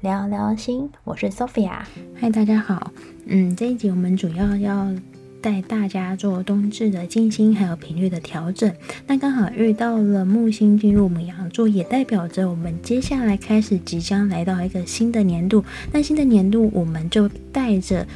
聊聊心，我是 Sophia。嗨，大家好。嗯，这一集我们主要要带大家做冬至的静心，还有频率的调整。那刚好遇到了木星进入牡羊座，也代表着我们接下来开始即将来到一个新的年度。那新的年度，我们就带着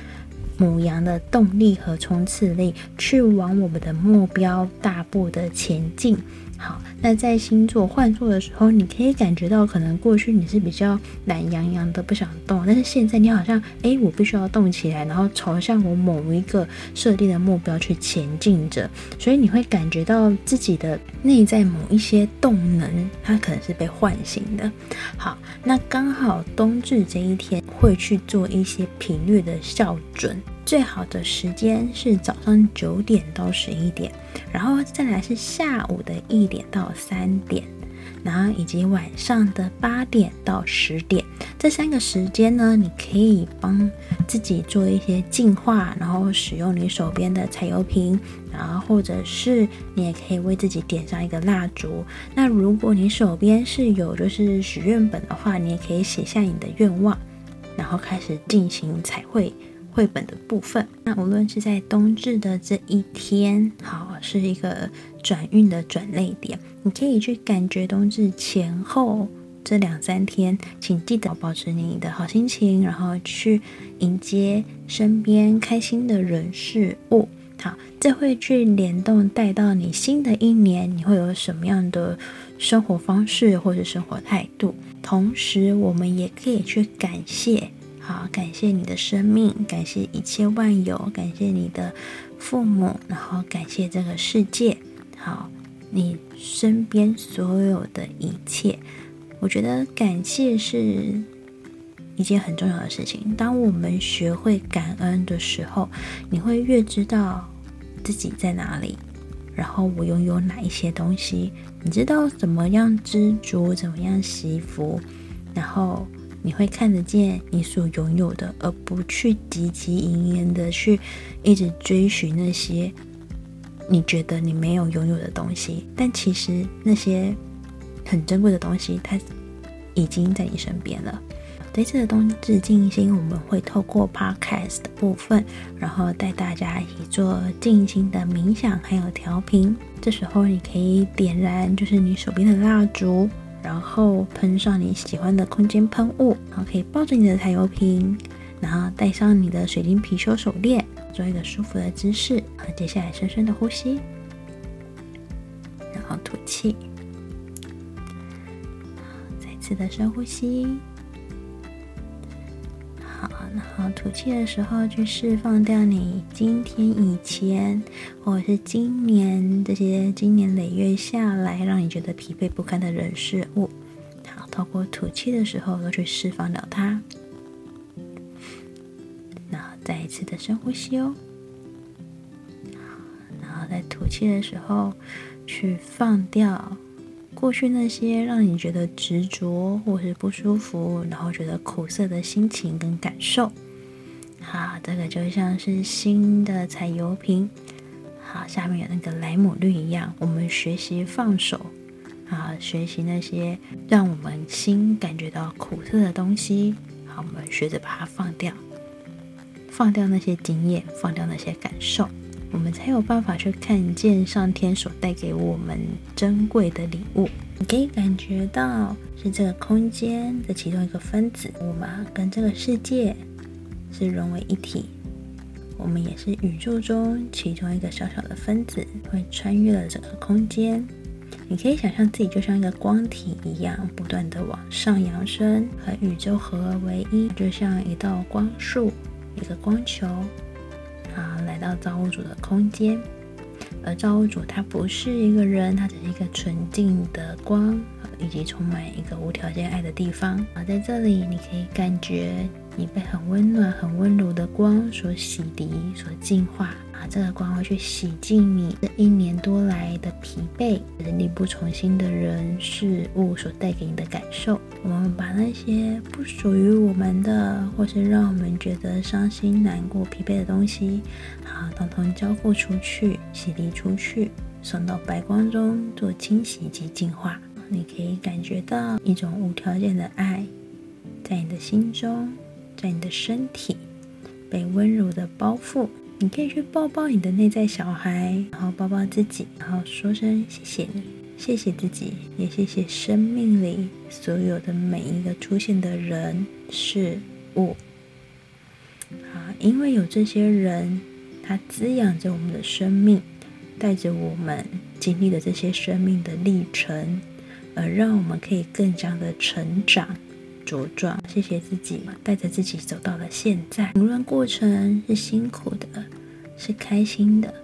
母羊的动力和冲刺力，去往我们的目标大步的前进。好，那在星座换座的时候，你可以感觉到，可能过去你是比较懒洋洋的，不想动，但是现在你好像，诶，我必须要动起来，然后朝向我某一个设定的目标去前进着，所以你会感觉到自己的内在某一些动能，它可能是被唤醒的。好，那刚好冬至这一天会去做一些频率的校准。最好的时间是早上九点到十一点，然后再来是下午的一点到三点，然后以及晚上的八点到十点。这三个时间呢，你可以帮自己做一些净化，然后使用你手边的彩油瓶，然后或者是你也可以为自己点上一个蜡烛。那如果你手边是有就是许愿本的话，你也可以写下你的愿望，然后开始进行彩绘。绘本的部分，那无论是在冬至的这一天，好，是一个转运的转捩点，你可以去感觉冬至前后这两三天，请记得保持你的好心情，然后去迎接身边开心的人事物。好，这会去联动带到你新的一年，你会有什么样的生活方式或者生活态度？同时，我们也可以去感谢。好，感谢你的生命，感谢一切万有，感谢你的父母，然后感谢这个世界。好，你身边所有的一切，我觉得感谢是一件很重要的事情。当我们学会感恩的时候，你会越知道自己在哪里，然后我拥有哪一些东西，你知道怎么样知足，怎么样惜福，然后。你会看得见你所拥有的，而不去汲汲营营的去一直追寻那些你觉得你没有拥有的东西。但其实那些很珍贵的东西，它已经在你身边了。这次的冬至静心，我们会透过 Podcast 的部分，然后带大家一起做静心的冥想，还有调频。这时候你可以点燃，就是你手边的蜡烛。然后喷上你喜欢的空间喷雾，然后可以抱着你的彩油瓶，然后戴上你的水晶貔貅手链，做一个舒服的姿势。好，接下来深深的呼吸，然后吐气，再次的深呼吸。然后吐气的时候，去释放掉你今天以前，或者是今年这些经年累月下来让你觉得疲惫不堪的人事物。好，透过吐气的时候，都去释放掉它。然后再一次的深呼吸哦。然后在吐气的时候，去放掉。过去那些让你觉得执着或是不舒服，然后觉得苦涩的心情跟感受，好，这个就像是新的彩油瓶，好，下面有那个莱姆绿一样，我们学习放手，啊，学习那些让我们心感觉到苦涩的东西，好，我们学着把它放掉，放掉那些经验，放掉那些感受。我们才有办法去看见上天所带给我们珍贵的礼物。你可以感觉到是这个空间的其中一个分子，我们跟这个世界是融为一体。我们也是宇宙中其中一个小小的分子，会穿越了整个空间。你可以想象自己就像一个光体一样，不断地往上扬升，和宇宙合而为一，就像一道光束，一个光球。来到造物主的空间，而造物主他不是一个人，他只是一个纯净的光，以及充满一个无条件爱的地方。而，在这里你可以感觉你被很温暖、很温柔光所洗涤、所净化。啊，这个光会去洗净你这一年多来的疲惫，人力不从心的人事物所带给你的感受。我们把那些不属于我们的，或是让我们觉得伤心、难过、疲惫的东西，好，统统交付出去，洗涤出去，送到白光中做清洗及净化。你可以感觉到一种无条件的爱，在你的心中，在你的身体被温柔的包覆。你可以去抱抱你的内在小孩，然后抱抱自己，然后说声谢谢你，谢谢自己，也谢谢生命里所有的每一个出现的人事物。啊，因为有这些人，他滋养着我们的生命，带着我们经历了这些生命的历程，而让我们可以更加的成长茁壮。谢谢自己，带着自己走到了现在。无论过程是辛苦的，是开心的，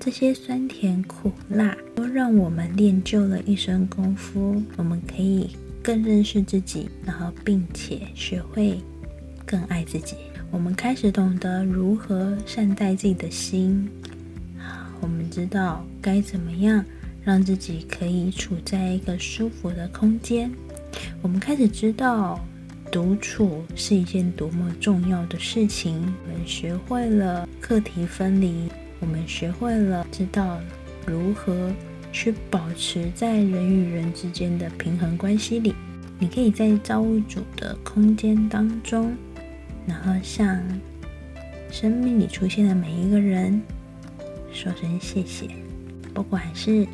这些酸甜苦辣都让我们练就了一身功夫。我们可以更认识自己，然后并且学会更爱自己。我们开始懂得如何善待自己的心。我们知道该怎么样让自己可以处在一个舒服的空间。我们开始知道独处是一件多么重要的事情。我们学会了课题分离，我们学会了知道如何去保持在人与人之间的平衡关系里。你可以在造物主的空间当中，然后向生命里出现的每一个人。说声谢谢，不管是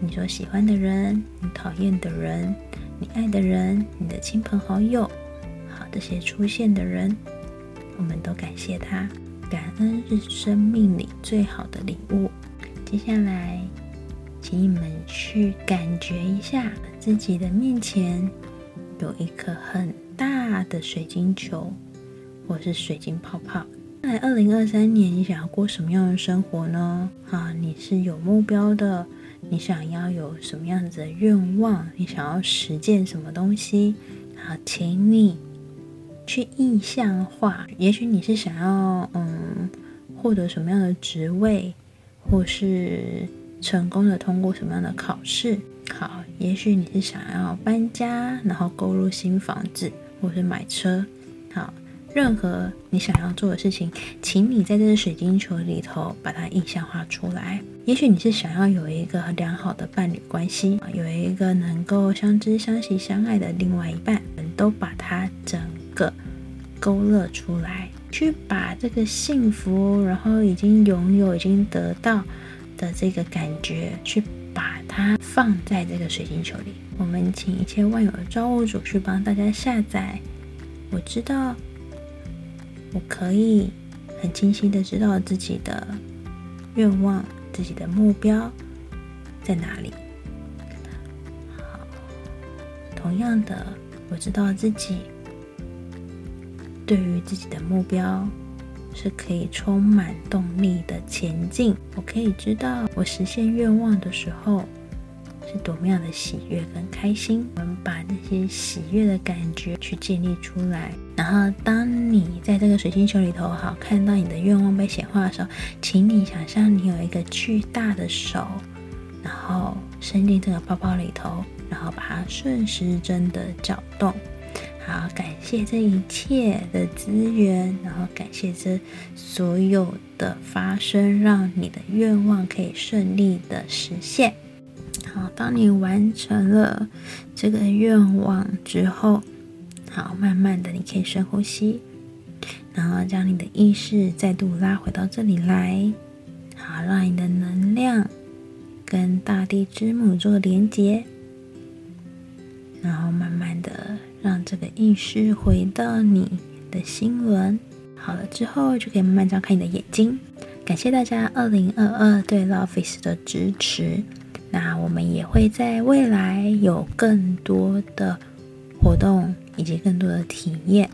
你所喜欢的人、你讨厌的人、你爱的人、你的亲朋好友，好，这些出现的人，我们都感谢他。感恩是生命里最好的礼物。接下来，请你们去感觉一下自己的面前有一颗很大的水晶球，或是水晶泡泡。在二零二三年，你想要过什么样的生活呢？啊，你是有目标的，你想要有什么样子的愿望？你想要实践什么东西？好，请你去意象化。也许你是想要嗯获得什么样的职位，或是成功的通过什么样的考试？好，也许你是想要搬家，然后购入新房子，或是买车。好。任何你想要做的事情，请你在这个水晶球里头把它意象化出来。也许你是想要有一个良好的伴侣关系，有一个能够相知相惜相爱的另外一半，我们都把它整个勾勒出来，去把这个幸福，然后已经拥有、已经得到的这个感觉，去把它放在这个水晶球里。我们请一切万有的造物主去帮大家下载。我知道。我可以很清晰的知道自己的愿望、自己的目标在哪里。好，同样的，我知道自己对于自己的目标是可以充满动力的前进。我可以知道，我实现愿望的时候。是多么样的喜悦跟开心，我们把这些喜悦的感觉去建立出来。然后，当你在这个水晶球里头，好看到你的愿望被显化的时候，请你想象你有一个巨大的手，然后伸进这个包包里头，然后把它顺时针的搅动。好，感谢这一切的资源，然后感谢这所有的发生，让你的愿望可以顺利的实现。当你完成了这个愿望之后，好，慢慢的你可以深呼吸，然后将你的意识再度拉回到这里来，好，让你的能量跟大地之母做连接，然后慢慢的让这个意识回到你的心轮。好了之后，就可以慢慢张开你的眼睛。感谢大家二零二二对 LOVEis 的支持。那我们也会在未来有更多的活动以及更多的体验，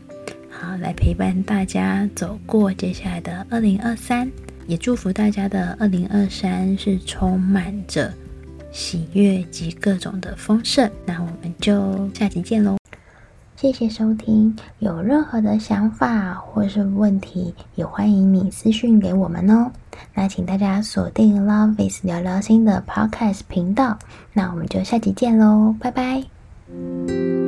好，来陪伴大家走过接下来的二零二三，也祝福大家的二零二三是充满着喜悦及各种的丰盛。那我们就下期见喽。谢谢收听，有任何的想法或是问题，也欢迎你私讯给我们哦。那请大家锁定 LOVEis 聊聊心的 Podcast 频道，那我们就下集见喽，拜拜。